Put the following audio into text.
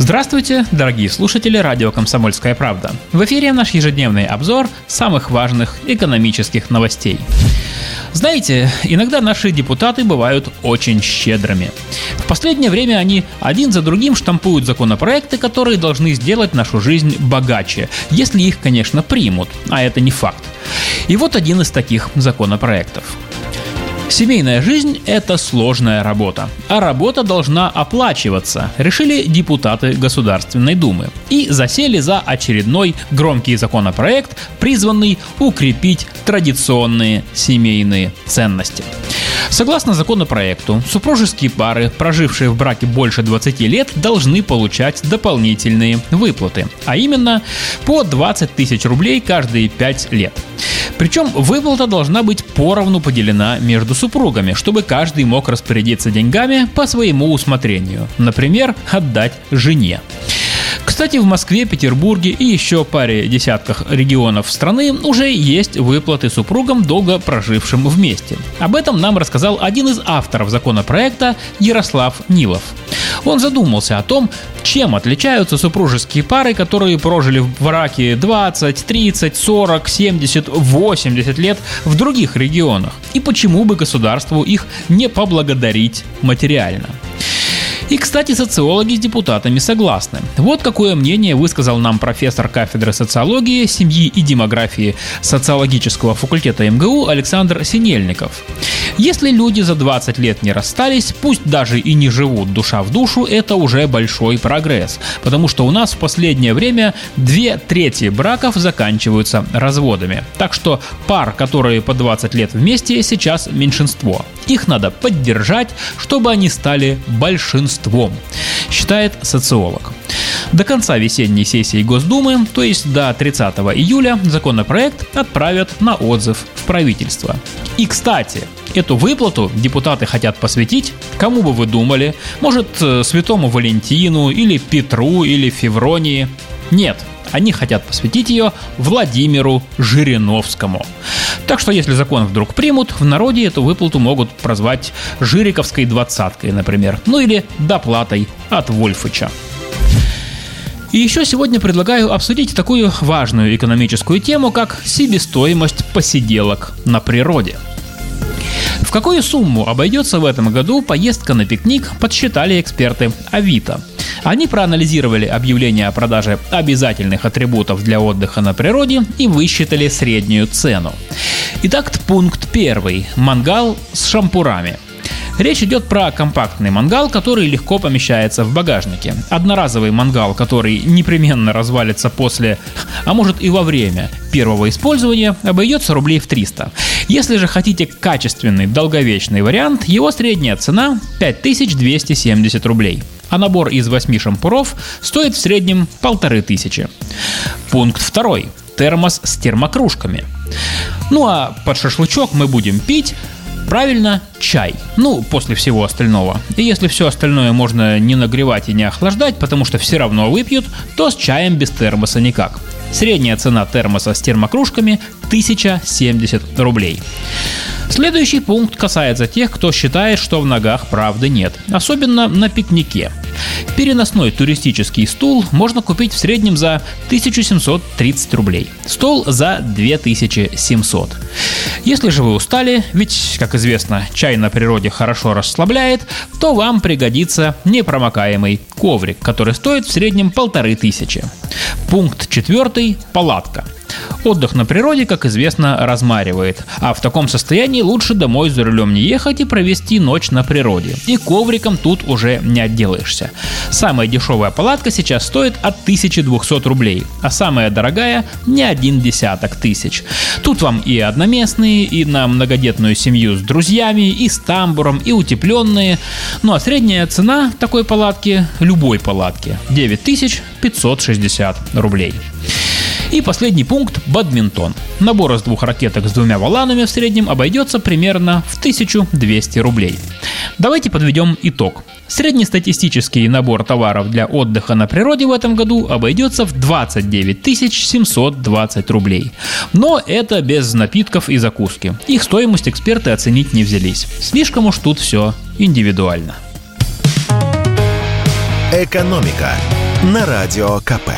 Здравствуйте, дорогие слушатели радио «Комсомольская правда». В эфире наш ежедневный обзор самых важных экономических новостей. Знаете, иногда наши депутаты бывают очень щедрыми. В последнее время они один за другим штампуют законопроекты, которые должны сделать нашу жизнь богаче, если их, конечно, примут, а это не факт. И вот один из таких законопроектов – Семейная жизнь – это сложная работа, а работа должна оплачиваться, решили депутаты Государственной Думы. И засели за очередной громкий законопроект, призванный укрепить традиционные семейные ценности. Согласно законопроекту, супружеские пары, прожившие в браке больше 20 лет, должны получать дополнительные выплаты, а именно по 20 тысяч рублей каждые 5 лет. Причем выплата должна быть поровну поделена между супругами, чтобы каждый мог распорядиться деньгами по своему усмотрению. Например, отдать жене. Кстати, в Москве, Петербурге и еще паре десятках регионов страны уже есть выплаты супругам, долго прожившим вместе. Об этом нам рассказал один из авторов законопроекта Ярослав Нилов. Он задумался о том, чем отличаются супружеские пары, которые прожили в браке 20, 30, 40, 70, 80 лет в других регионах, и почему бы государству их не поблагодарить материально. И, кстати, социологи с депутатами согласны. Вот какое мнение высказал нам профессор кафедры социологии, семьи и демографии социологического факультета МГУ Александр Синельников. Если люди за 20 лет не расстались, пусть даже и не живут душа в душу, это уже большой прогресс. Потому что у нас в последнее время две трети браков заканчиваются разводами. Так что пар, которые по 20 лет вместе, сейчас меньшинство. Их надо поддержать, чтобы они стали большинством, считает социолог. До конца весенней сессии Госдумы, то есть до 30 июля, законопроект отправят на отзыв в правительство. И, кстати, эту выплату депутаты хотят посвятить, кому бы вы думали, может, э, святому Валентину, или Петру, или Февронии. Нет, они хотят посвятить ее Владимиру Жириновскому. Так что если закон вдруг примут, в народе эту выплату могут прозвать Жириковской двадцаткой, например, ну или доплатой от Вольфыча. И еще сегодня предлагаю обсудить такую важную экономическую тему, как себестоимость посиделок на природе. В какую сумму обойдется в этом году поездка на пикник, подсчитали эксперты Авито – они проанализировали объявление о продаже обязательных атрибутов для отдыха на природе и высчитали среднюю цену. Итак, пункт первый. Мангал с шампурами – Речь идет про компактный мангал, который легко помещается в багажнике. Одноразовый мангал, который непременно развалится после, а может и во время первого использования, обойдется рублей в 300. Если же хотите качественный долговечный вариант, его средняя цена 5270 рублей а набор из 8 шампуров стоит в среднем полторы тысячи. Пункт второй. Термос с термокружками. Ну а под шашлычок мы будем пить Правильно, чай. Ну, после всего остального. И если все остальное можно не нагревать и не охлаждать, потому что все равно выпьют, то с чаем без термоса никак. Средняя цена термоса с термокружками 1070 рублей. Следующий пункт касается тех, кто считает, что в ногах правды нет, особенно на пикнике. Переносной туристический стул можно купить в среднем за 1730 рублей, стол за 2700. Если же вы устали, ведь, как известно, чай на природе хорошо расслабляет, то вам пригодится непромокаемый коврик, который стоит в среднем полторы тысячи. Пункт четвертый – палатка – Отдых на природе, как известно, размаривает, а в таком состоянии лучше домой за рулем не ехать и провести ночь на природе. И ковриком тут уже не отделаешься. Самая дешевая палатка сейчас стоит от 1200 рублей, а самая дорогая не один десяток тысяч. Тут вам и одноместные, и на многодетную семью с друзьями, и с тамбуром, и утепленные. Ну а средняя цена такой палатки, любой палатки, 9560 рублей. И последний пункт – бадминтон. Набор из двух ракеток с двумя валанами в среднем обойдется примерно в 1200 рублей. Давайте подведем итог. Среднестатистический набор товаров для отдыха на природе в этом году обойдется в 29 720 рублей. Но это без напитков и закуски. Их стоимость эксперты оценить не взялись. Слишком уж тут все индивидуально. «Экономика» на Радио КП.